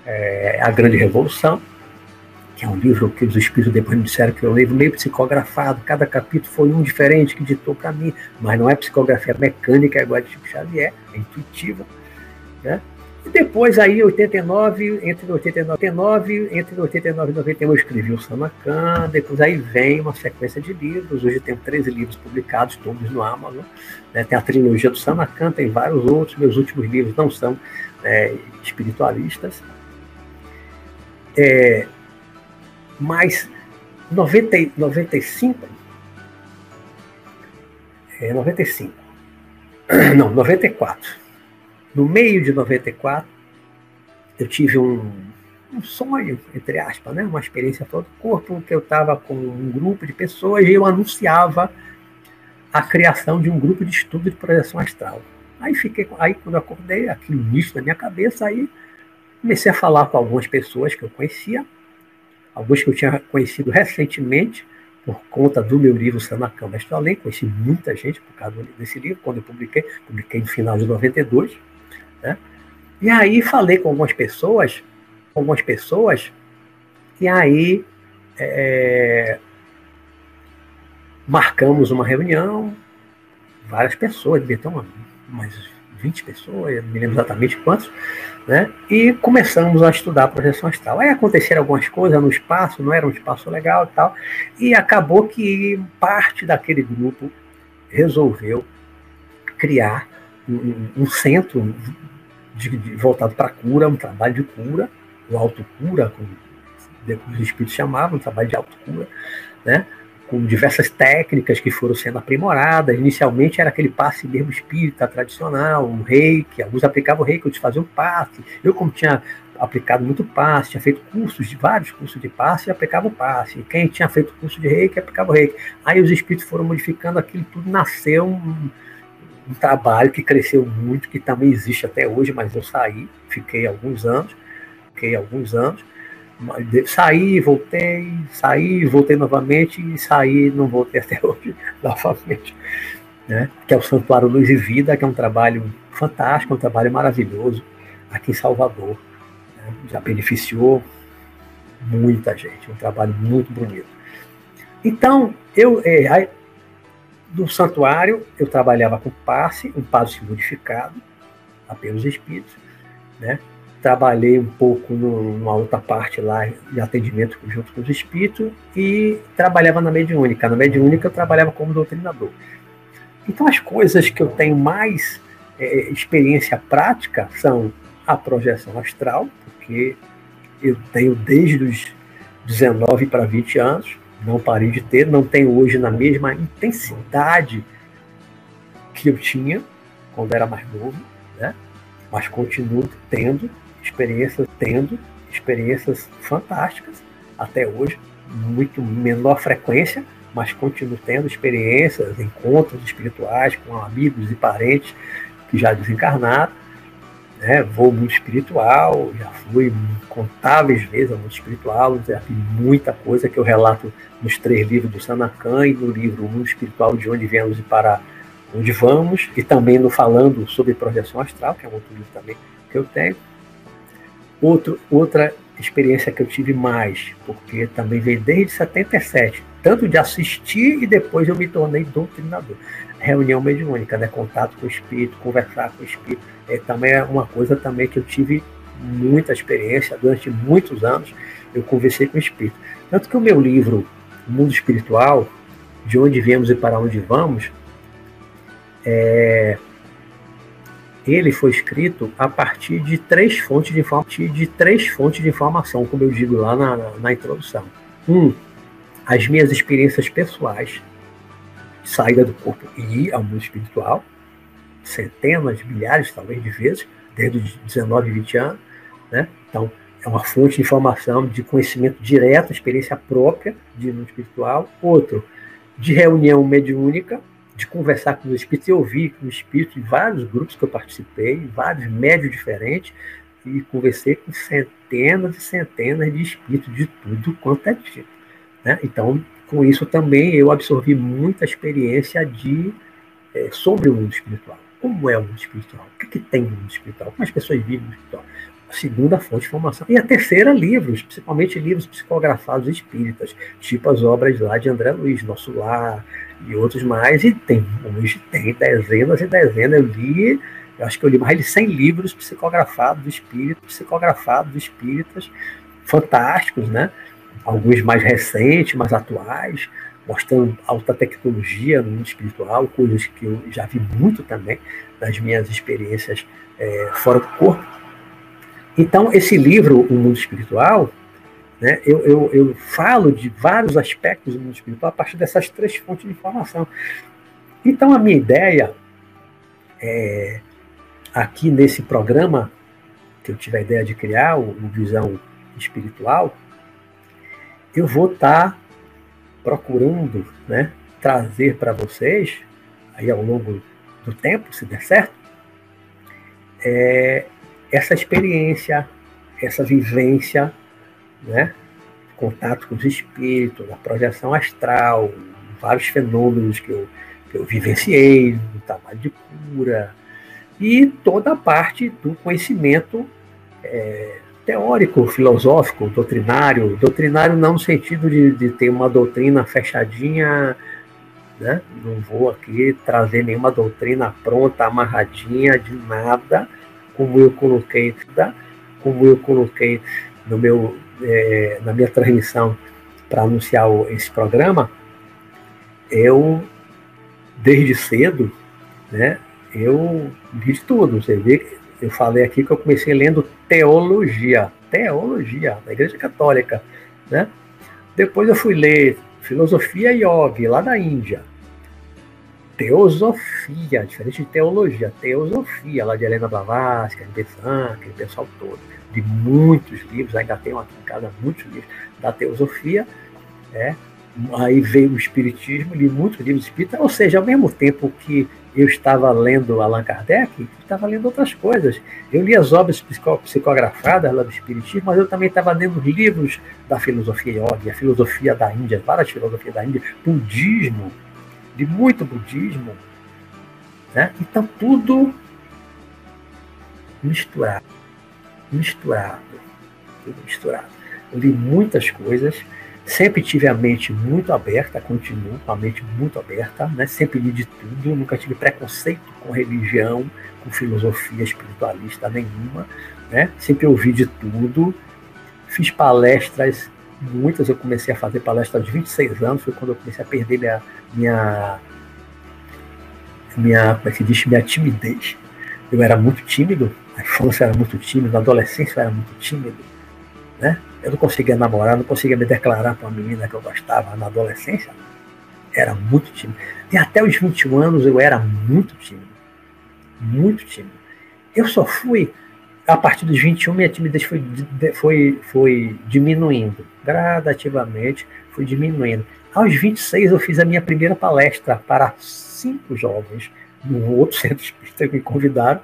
é, A Grande Revolução, que é um livro que os espíritos depois me disseram que é um livro meio psicografado, cada capítulo foi um diferente que ditou para mim, mas não é psicografia mecânica, é igual a de Chico Xavier, é intuitiva. Né? E depois aí, 89, entre 89 entre 89 e 91 eu escrevi o Samacan, depois aí vem uma sequência de livros, hoje tem 13 livros publicados, todos no Amazon, né? tem a trilogia do Samacan, tem vários outros, meus últimos livros não são é, espiritualistas, é, mas 90, 95, é, 95, [COUGHS] não, 94, no meio de 94, eu tive um, um sonho, entre aspas, né? uma experiência fora do corpo, que eu estava com um grupo de pessoas e eu anunciava a criação de um grupo de estudo de projeção astral. Aí fiquei, aí quando acordei, aquilo nisso na minha cabeça, aí comecei a falar com algumas pessoas que eu conhecia, alguns que eu tinha conhecido recentemente, por conta do meu livro Sanacão Mestre Além, conheci muita gente por causa desse livro, quando eu publiquei, publiquei no final de 92, né? E aí falei com algumas pessoas, algumas pessoas, e aí é, marcamos uma reunião, várias pessoas, devia ter uma, umas 20 pessoas, não me lembro exatamente quantos, né? E começamos a estudar a projeção astral. Aí aconteceram algumas coisas no espaço, não era um espaço legal e tal, e acabou que parte daquele grupo resolveu criar um, um centro de, de, voltado para cura, um trabalho de cura, o autocura, como os espíritos chamavam, um trabalho de autocura, né? com diversas técnicas que foram sendo aprimoradas. Inicialmente era aquele passe mesmo espírita tradicional, um reiki, alguns aplicavam reiki, outros faziam passe. Eu, como tinha aplicado muito passe, tinha feito cursos de vários cursos de passe, aplicava o passe. Quem tinha feito curso de reiki, aplicava o reiki. Aí os espíritos foram modificando aquilo tudo, nasceu um, um trabalho que cresceu muito, que também existe até hoje, mas eu saí, fiquei alguns anos, fiquei alguns anos, saí, voltei, saí, voltei novamente, e saí, não voltei até [LAUGHS] hoje novamente, né? que é o Santuário Luz e Vida, que é um trabalho fantástico, um trabalho maravilhoso aqui em Salvador. Né? Já beneficiou muita gente, um trabalho muito bonito. Então, eu, é, no santuário, eu trabalhava com passe, um passe modificado, apenas espíritos, né? Trabalhei um pouco numa outra parte lá de atendimento junto com os espíritos e trabalhava na mediúnica. Na mediúnica eu trabalhava como doutrinador. Então as coisas que eu tenho mais é, experiência prática são a projeção astral, porque eu tenho desde os 19 para 20 anos, não parei de ter, não tenho hoje na mesma intensidade que eu tinha quando era mais novo, né? mas continuo tendo experiências, tendo experiências fantásticas até hoje, muito menor frequência, mas continuo tendo experiências, encontros espirituais com amigos e parentes que já desencarnaram. Né? Vou muito espiritual, já fui contáveis vezes ao mundo espiritual, já vi muita coisa que eu relato nos três livros do Sanacan e no livro Mundo Espiritual de Onde Viemos e Para Onde Vamos, e também no Falando sobre Projeção Astral, que é um outro livro também que eu tenho. Outro, outra experiência que eu tive mais, porque também veio desde 77, tanto de assistir e depois eu me tornei doutrinador. Reunião mediúnica, né? contato com o espírito, conversar com o espírito, é, também é uma coisa também que eu tive muita experiência durante muitos anos. Eu conversei com o espírito. Tanto que o meu livro, Mundo Espiritual, de onde viemos e para onde vamos, é, ele foi escrito a partir de três fontes de, de três fontes de informação, como eu digo lá na, na introdução. Um, as minhas experiências pessoais, saída do corpo e ir ao mundo espiritual, centenas, milhares, talvez, de vezes, desde os 19, 20 anos. Né? Então, é uma fonte de informação, de conhecimento direto, experiência própria de mundo espiritual. Outro, de reunião mediúnica, de conversar com os espíritos e ouvir com os espíritos em vários grupos que eu participei, vários médios diferentes, e conversei com centenas e centenas de espíritos de tudo quanto é tipo. Né? Então, com isso também eu absorvi muita experiência de é, sobre o mundo espiritual. Como é o mundo espiritual? O que, que tem no mundo espiritual? Como as pessoas vivem no mundo espiritual? A segunda fonte de informação. E a terceira, livros, principalmente livros psicografados espíritas, tipo as obras lá de André Luiz, Nosso Lar, e outros mais, e tem, hoje tem dezenas e dezenas. Eu li, eu acho que eu li mais de 100 livros psicografados espíritas, psicografados espíritas, fantásticos, né? Alguns mais recentes, mais atuais, mostrando alta tecnologia no mundo espiritual, coisas que eu já vi muito também nas minhas experiências é, fora do corpo. Então, esse livro, O Mundo Espiritual, né? Eu, eu, eu falo de vários aspectos do mundo espiritual a partir dessas três fontes de informação. Então, a minha ideia é, aqui nesse programa, que eu tive a ideia de criar, o, o Visão Espiritual, eu vou estar tá procurando né, trazer para vocês, aí ao longo do tempo, se der certo, é, essa experiência, essa vivência né? contato com os espíritos, a projeção astral, vários fenômenos que eu, que eu vivenciei no trabalho de cura, e toda a parte do conhecimento é, teórico, filosófico, doutrinário, doutrinário não no sentido de, de ter uma doutrina fechadinha, né? não vou aqui trazer nenhuma doutrina pronta, amarradinha, de nada, como eu coloquei, como eu coloquei no meu é, na minha transmissão para anunciar esse programa, eu, desde cedo, né, eu vi de tudo. Você vê que eu falei aqui que eu comecei lendo teologia, teologia da Igreja Católica, né? Depois eu fui ler filosofia yoga lá da Índia. Teosofia, diferente de teologia, teosofia, lá de Helena Blavatsky, de aquele pessoal todo de muitos livros, ainda tenho aqui em casa muitos livros da teosofia, é, aí veio o Espiritismo, li muitos livros espíritas, ou seja, ao mesmo tempo que eu estava lendo Allan Kardec, eu estava lendo outras coisas. Eu li as obras psicografadas lá do Espiritismo, mas eu também estava lendo livros da filosofia yoga, a filosofia da Índia, várias filosofias da Índia, budismo, de muito budismo. Né? Então, tudo misturado misturado, tudo misturado. Eu li muitas coisas, sempre tive a mente muito aberta, continuo com a mente muito aberta, né? sempre li de tudo, nunca tive preconceito com religião, com filosofia espiritualista nenhuma, né? sempre ouvi de tudo, fiz palestras, muitas eu comecei a fazer palestras aos 26 anos, foi quando eu comecei a perder minha, minha, minha como é que diz, minha timidez. Eu era muito tímido, na infância era muito tímido, na adolescência eu era muito tímido, né? Eu não conseguia namorar, não conseguia me declarar para uma menina que eu gostava na adolescência. Era muito tímido. E até os 21 anos eu era muito tímido. Muito tímido. Eu só fui a partir dos 21, minha timidez foi, foi, foi diminuindo, gradativamente foi diminuindo. Aos 26, eu fiz a minha primeira palestra para cinco jovens, num outro centro espírita que me convidaram,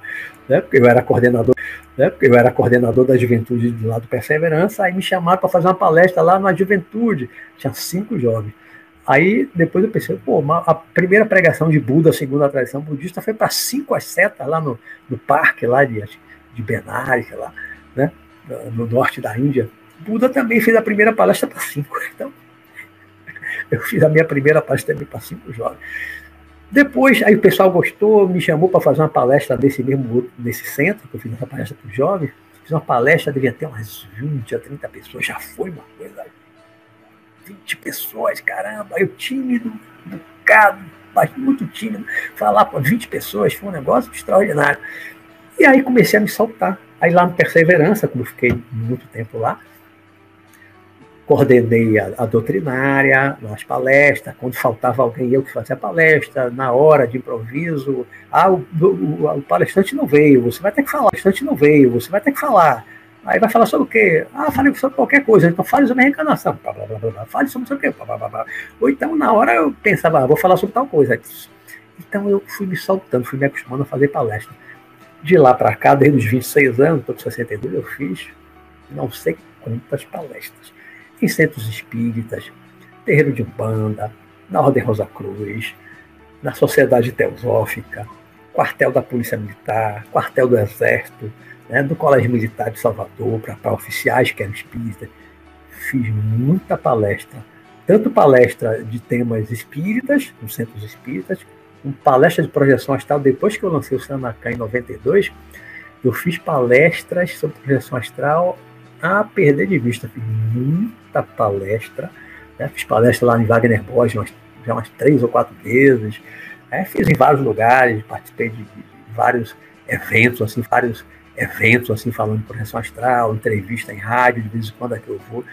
né, porque eu era coordenador, né, porque eu era coordenador da juventude do lado Perseverança, aí me chamaram para fazer uma palestra lá na juventude, tinha cinco jovens. Aí depois eu pensei, pô, a primeira pregação de Buda, segundo a tradição budista, foi para cinco às setas lá no, no parque lá de, de Benares, lá, né, no norte da Índia. Buda também fez a primeira palestra para cinco. [LAUGHS] Então, eu fiz a minha primeira palestra também para cinco jovens. Depois, aí o pessoal gostou, me chamou para fazer uma palestra desse mesmo desse centro, que eu fiz essa palestra para os jovens. Fiz uma palestra, devia ter umas 20 a 30 pessoas, já foi uma coisa. 20 pessoas, caramba, eu tímido, bocado, mas muito tímido. Falar para 20 pessoas foi um negócio extraordinário. E aí comecei a me soltar. Aí lá no Perseverança, como eu fiquei muito tempo lá, coordenei a, a, doutrinária, nas palestras, quando faltava alguém, eu que fazia a palestra, na hora de improviso, ah, o, o, o, palestrante não veio, você vai ter que falar, o palestrante não veio, você vai ter que falar. Aí vai falar sobre o quê? Ah, falei sobre qualquer coisa, então fale sobre a reencarnação, blá, blá, blá, blá, fale sobre o quê? Blá, blá, blá. Ou então, na hora eu pensava, ah, vou falar sobre tal coisa. Então eu fui me soltando, fui me acostumando a fazer palestra. De lá para cá, desde os 26 anos, estou com 62, eu fiz não sei quantas palestras em centros espíritas, terreiro de Umbanda, na Ordem Rosa Cruz, na Sociedade Teosófica, quartel da Polícia Militar, quartel do Exército, né, do Colégio Militar de Salvador, para oficiais que eram espíritas. Fiz muita palestra, tanto palestra de temas espíritas, nos centros espíritas, como palestra de projeção astral. Depois que eu lancei o Sanacan em 92, eu fiz palestras sobre projeção astral a perder de vista. Fiz muita palestra, né? fiz palestra lá em Wagner Borges umas, já umas três ou quatro vezes, né? fiz em vários lugares, participei de, de, vários eventos, assim, vários eventos assim falando de projeção astral, entrevista em rádio, de vez em quando é que eu vou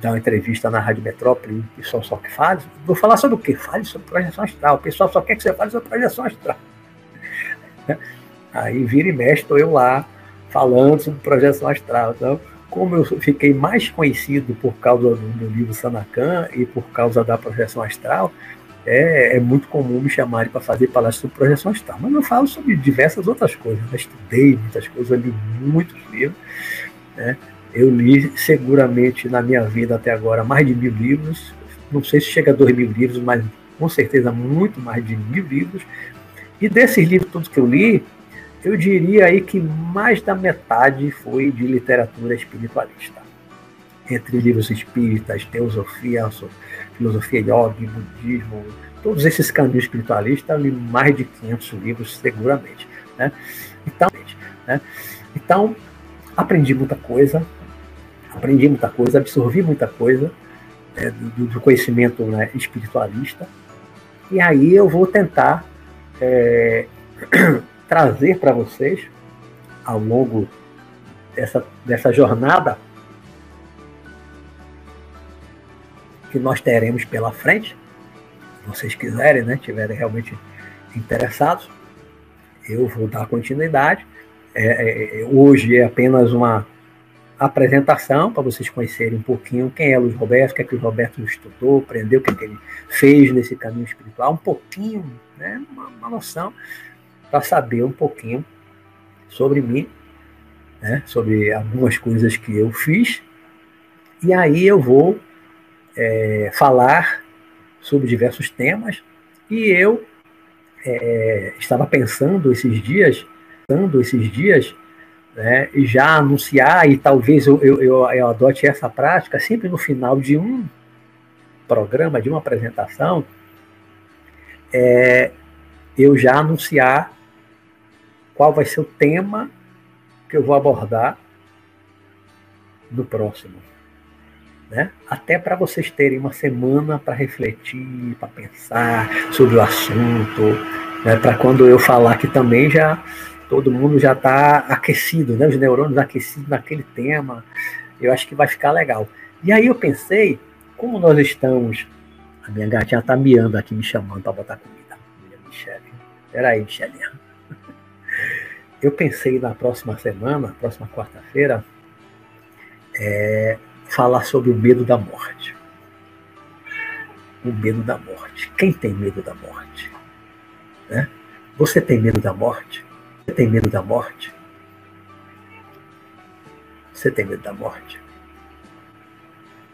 dar uma entrevista na Rádio Metrópole, o pessoal só que faz. Vou falar sobre o quê? Fale sobre projeção astral. O pessoal só quer que você fale sobre projeção astral. [LAUGHS] Aí vira e mexe, estou eu lá falando sobre projeção astral. Então, como eu fiquei mais conhecido por causa do, livro Sanacan e por causa da projeção astral, é, é muito comum me chamarem para fazer palestras sobre projeção astral. Mas eu falo sobre diversas outras coisas. Eu estudei muitas coisas, eu li muitos livros. Né? Eu li seguramente na minha vida até agora mais de mil livros. Não sei se chega a dois mil livros, mas com certeza muito mais de mil livros. E desses livros todos que eu li, eu diria aí que mais da metade foi de literatura espiritualista. Entre livros espíritas, teosofia, filosofia yoga, budismo, todos esses caminhos espiritualistas, li mais de 500 livros seguramente. Né? Então, né? então, aprendi muita coisa, aprendi muita coisa, absorvi muita coisa né, do, do, conhecimento né, espiritualista, e aí eu vou tentar é, [CLEARS THROAT] trazer para vocês ao longo dessa, dessa jornada que nós teremos pela frente, se vocês quiserem, né, tiverem realmente interessados, eu vou dar continuidade. É, é, é hoje é apenas uma apresentação para vocês conhecerem um pouquinho quem é Luiz Roberto, o que é que o Roberto estudou, aprendeu, o que, é que ele fez nesse caminho espiritual, um pouquinho, né, uma, uma noção para saber um pouquinho sobre mim, né, sobre algumas coisas que eu fiz. E aí eu vou é, falar sobre diversos temas. E eu é, estava pensando esses dias, pensando esses dias, né, e já anunciar, e talvez eu, eu, eu, eu adote essa prática sempre no final de um programa, de uma apresentação, é, eu já anunciar qual vai ser o tema que eu vou abordar no próximo. Né? Até para vocês terem uma semana para refletir, para pensar sobre o assunto, né? para quando eu falar que também já todo mundo já está aquecido, né? os neurônios aquecidos naquele tema. Eu acho que vai ficar legal. E aí eu pensei, como nós estamos. A minha gatinha está miando aqui, me chamando para botar comida. Michelle. Peraí, Michelle eu pensei na próxima semana, próxima quarta-feira, é, falar sobre o medo da morte. O medo da morte. Quem tem medo da morte? Né? Você tem medo da morte? Você tem medo da morte? Você tem medo da morte?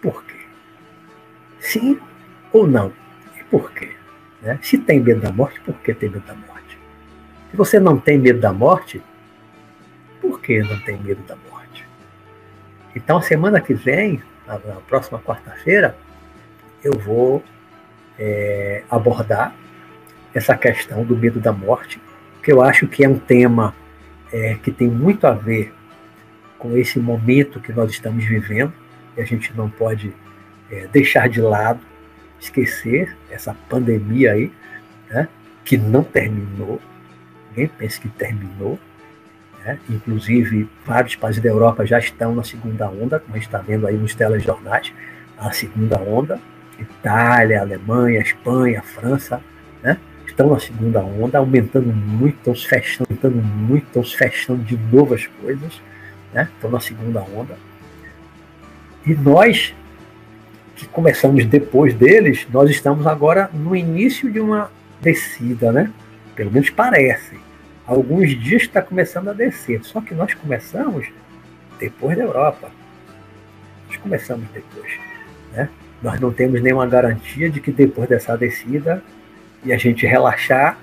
Por quê? Sim ou não? E por quê? Né? Se tem medo da morte, por que tem medo da morte? Se você não tem medo da morte, por que não tem medo da morte? Então, semana que vem, na próxima quarta-feira, eu vou é, abordar essa questão do medo da morte, que eu acho que é um tema é, que tem muito a ver com esse momento que nós estamos vivendo, e a gente não pode é, deixar de lado, esquecer essa pandemia aí, né, que não terminou, ninguém pensa que terminou, né, inclusive vários países da Europa já estão na segunda onda, como a gente está vendo aí nos telejornais, a segunda onda, Itália, Alemanha, Espanha, França, né, estão na segunda onda, aumentando muito, estão se fechando, aumentando muito, estão se fechando de novas coisas, né? estão na segunda onda. E nós, que começamos depois deles, nós estamos agora no início de uma descida, né? Pelo menos parece. alguns dias está começando a descer. Só que nós começamos depois da Europa. Nós começamos depois. Né? Nós não temos nenhuma garantia de que depois dessa descida e a gente relaxar,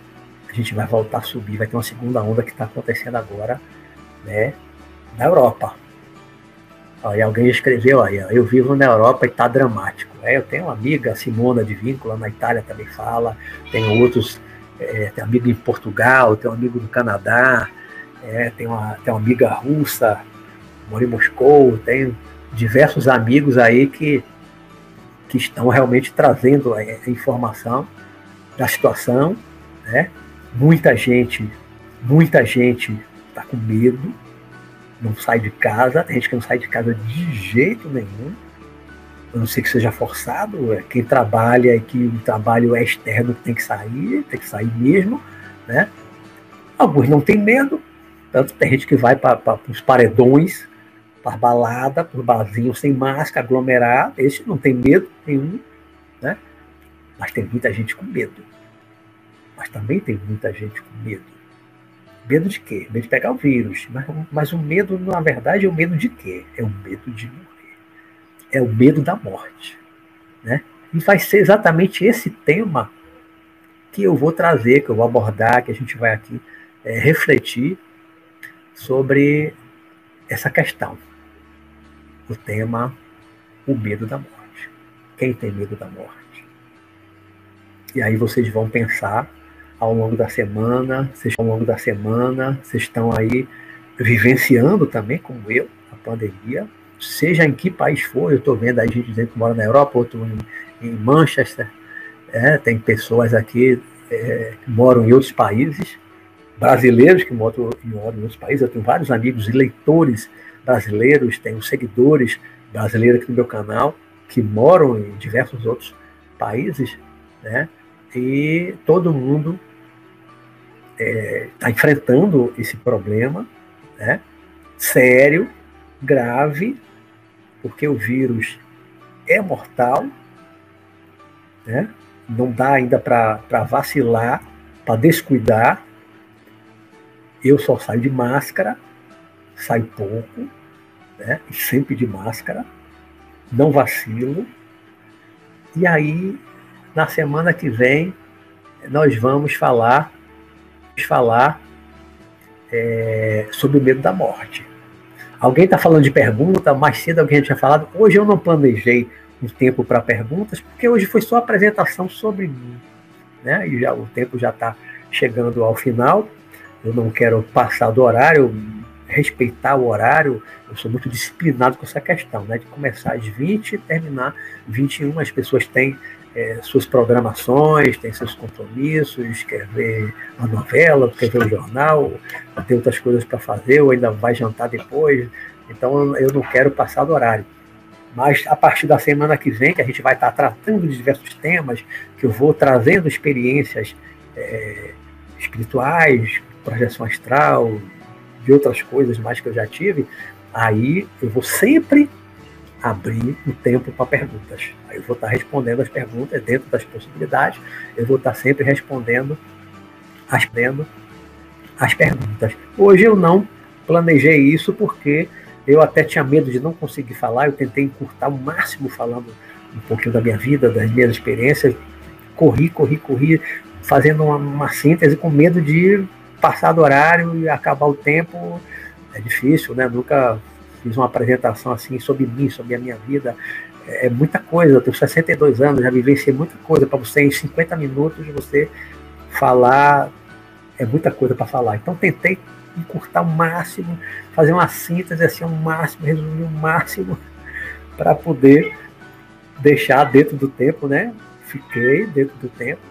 a gente vai voltar a subir, vai ter uma segunda onda que está acontecendo agora, né, na Europa. Aí alguém escreveu aí, eu vivo na Europa e está dramático. É, eu tenho uma amiga, Simona de Víncula, na Itália também fala, tenho outros, é, tenho amigo em Portugal, tenho um amigo no Canadá, é, tenho, uma, tenho uma amiga russa, moro em Moscou, tenho diversos amigos aí que, que estão realmente trazendo a, a informação da situação, né? Muita gente, muita gente está com medo, não sai de casa, tem gente que não sai de casa de jeito nenhum. Eu não sei que seja forçado, é quem trabalha e que o trabalho é externo tem que sair, tem que sair mesmo, né? Alguns não têm medo, tanto tem gente que vai para os paredões, para balada, para barzinhos sem máscara, aglomerar, esse não tem medo nenhum, né? Mas tem muita gente com medo. Mas também tem muita gente com medo. Medo de quê? Medo de pegar o vírus. Mas, mas o medo, na verdade, é o medo de quê? É o medo de morrer. É o medo da morte. Né? E vai ser exatamente esse tema que eu vou trazer, que eu vou abordar, que a gente vai aqui é, refletir sobre essa questão. O tema, o medo da morte. Quem tem medo da morte? E aí vocês vão pensar ao longo da semana, vocês ao longo da semana, vocês estão aí vivenciando também, como eu, a pandemia, seja em que país for, eu estou vendo aí gente dizendo que mora na Europa, outro em, em Manchester, é, tem pessoas aqui é, que moram em outros países, brasileiros que moram, moram em outros países, eu tenho vários amigos e leitores brasileiros, tenho seguidores brasileiros aqui no meu canal, que moram em diversos outros países, né? E todo mundo está é, tá enfrentando esse problema né, sério, grave, porque o vírus é mortal, né, não dá ainda para vacilar, para descuidar. Eu só saio de máscara, saio pouco, né, sempre de máscara, não vacilo. E aí, na semana que vem, nós vamos falar falar é, sobre o medo da morte. Alguém está falando de pergunta, mais cedo alguém tinha falado. Hoje eu não planejei um tempo para perguntas, porque hoje foi só apresentação sobre mim. Né? E já, o tempo já está chegando ao final. Eu não quero passar do horário, respeitar o horário. Eu sou muito disciplinado com essa questão, né? De começar às 20 e terminar 21. As pessoas têm é, suas programações, tem seus compromissos, quer ver uma novela, quer ver o jornal, tem outras coisas para fazer, ou ainda vai jantar depois. Então eu não quero passar do horário. Mas a partir da semana que vem, que a gente vai estar tratando de diversos temas, que eu vou trazendo experiências é, espirituais, projeção astral, de outras coisas mais que eu já tive, aí eu vou sempre abrir o tempo para perguntas. Aí eu vou estar respondendo as perguntas dentro das possibilidades, eu vou estar sempre respondendo as, as perguntas. Hoje eu não planejei isso porque eu até tinha medo de não conseguir falar, eu tentei encurtar o máximo falando um pouquinho da minha vida, das minhas experiências, corri, corri, corri, fazendo uma, uma síntese com medo de passar do horário e acabar o tempo. É difícil, né? Nunca fiz uma apresentação assim sobre mim, sobre a minha vida. É, é muita coisa, eu tenho 62 anos, já vivenciei muita coisa. Para você, em 50 minutos, você falar, é muita coisa para falar. Então, tentei encurtar o máximo, fazer uma síntese assim, o máximo, resumir o máximo, [LAUGHS] para poder deixar dentro do tempo, né? Fiquei dentro do tempo.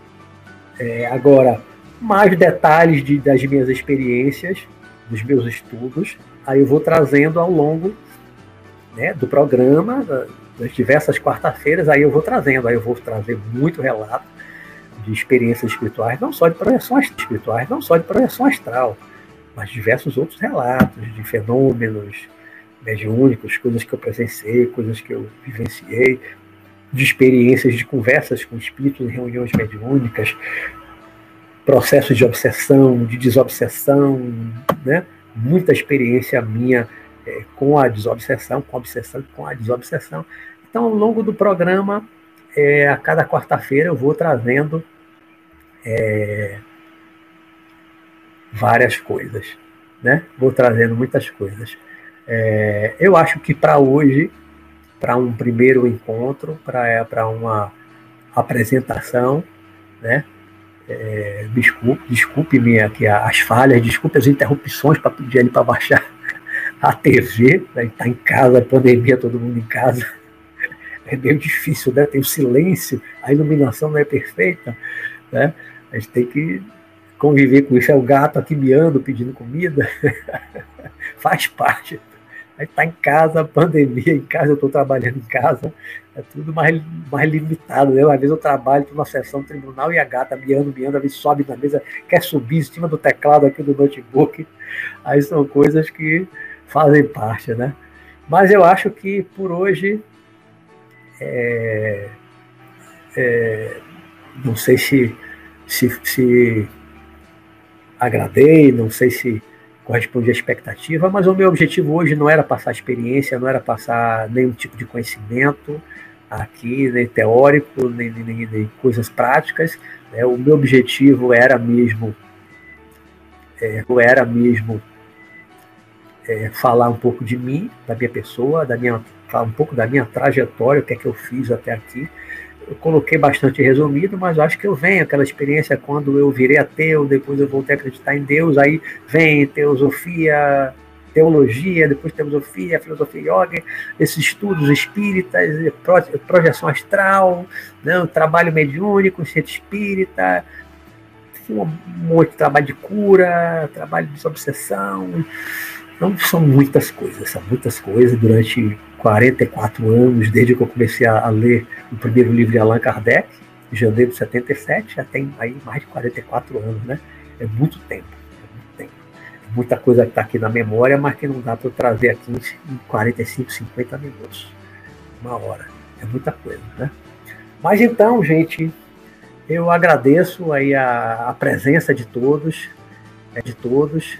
É, agora, mais detalhes de, das minhas experiências, dos meus estudos, aí eu vou trazendo ao longo né, do programa, das diversas quarta-feiras, aí eu vou trazendo, aí eu vou trazer muito relato de experiências espirituais, não só de projeção espirituais, não só de projeção astral, mas diversos outros relatos de fenômenos mediúnicos, coisas que eu presenciei, coisas que eu vivenciei, de experiências de conversas com espíritos em reuniões mediúnicas, processos de obsessão, de desobsessão, né? Muita experiência minha é, com a desobsessão, com a obsessão, com a desobsessão. Então, ao longo do programa, é, a cada quarta-feira eu vou trazendo é, várias coisas, né? Vou trazendo muitas coisas. É, eu acho que para hoje, para um primeiro encontro, para uma apresentação, né? É, desculpe, desculpe-me aqui as falhas, desculpe as interrupções para pedir ele para baixar a TV, né? tá em casa, pandemia, todo mundo em casa. É meio difícil, né? Tem o silêncio, a iluminação não é perfeita, né? A gente tem que conviver com isso. É o gato aqui miando, pedindo comida. [LAUGHS] Faz parte. Aí tá em casa, pandemia, em casa, eu estou trabalhando em casa, é tudo mais, mais limitado. Né? Às vezes eu trabalho, estou na sessão tribunal e a gata miando, miando, às vezes sobe na mesa, quer subir em cima do teclado aqui do notebook. Aí são coisas que fazem parte, né? Mas eu acho que por hoje é, é, não sei se, se, se agradei, não sei se corresponde à expectativa, mas o meu objetivo hoje não era passar experiência, não era passar nenhum tipo de conhecimento aqui, nem teórico, nem, nem, nem coisas práticas. Né? O meu objetivo era mesmo, é, era mesmo é, falar um pouco de mim, da minha pessoa, da minha, um pouco da minha trajetória, o que é que eu fiz até aqui, eu coloquei bastante resumido, mas acho que eu venho aquela experiência quando eu virei ateu, depois eu voltei a acreditar em Deus, aí vem teosofia, teologia, depois teosofia, filosofia yoga, esses estudos espíritas, projeção astral, né, trabalho mediúnico, centro espírita, um monte de trabalho de cura, trabalho de desobsessão, então são muitas coisas, são muitas coisas durante 44 anos, desde que eu comecei a, a ler o primeiro livro de Allan Kardec, em janeiro de 77, já tem aí mais de 44 anos, né? É muito tempo, muita coisa que está aqui na memória, mas que não dá para trazer aqui em 45, 50 minutos, uma hora. É muita coisa, né? Mas então, gente, eu agradeço aí a, a presença de todos, é, de todos